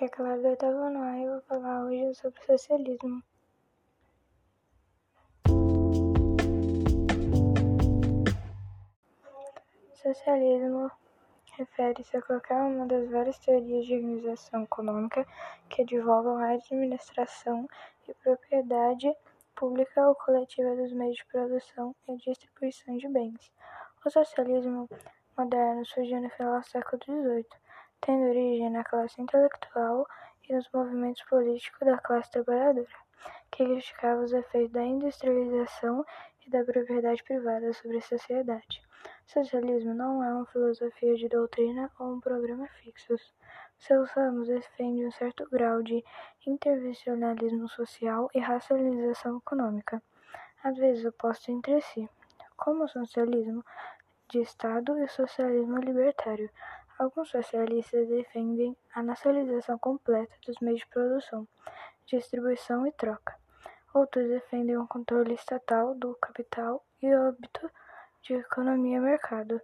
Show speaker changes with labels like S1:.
S1: aqui é Clara do A e eu vou falar hoje sobre socialismo. Socialismo refere-se a qualquer uma das várias teorias de organização econômica que advogam a administração e propriedade pública ou coletiva dos meios de produção e distribuição de bens. O socialismo moderno surgiu no final do século XVIII tendo origem na classe intelectual e nos movimentos políticos da classe trabalhadora, que criticava os efeitos da industrialização e da propriedade privada sobre a sociedade. Socialismo não é uma filosofia de doutrina ou um programa fixo. Seus ramos defendem um certo grau de intervencionalismo social e racionalização econômica, às vezes opostos entre si, como o socialismo de Estado e o socialismo libertário. Alguns socialistas defendem a nacionalização completa dos meios de produção, distribuição e troca. Outros defendem o controle estatal do capital e o hábito de economia-mercado.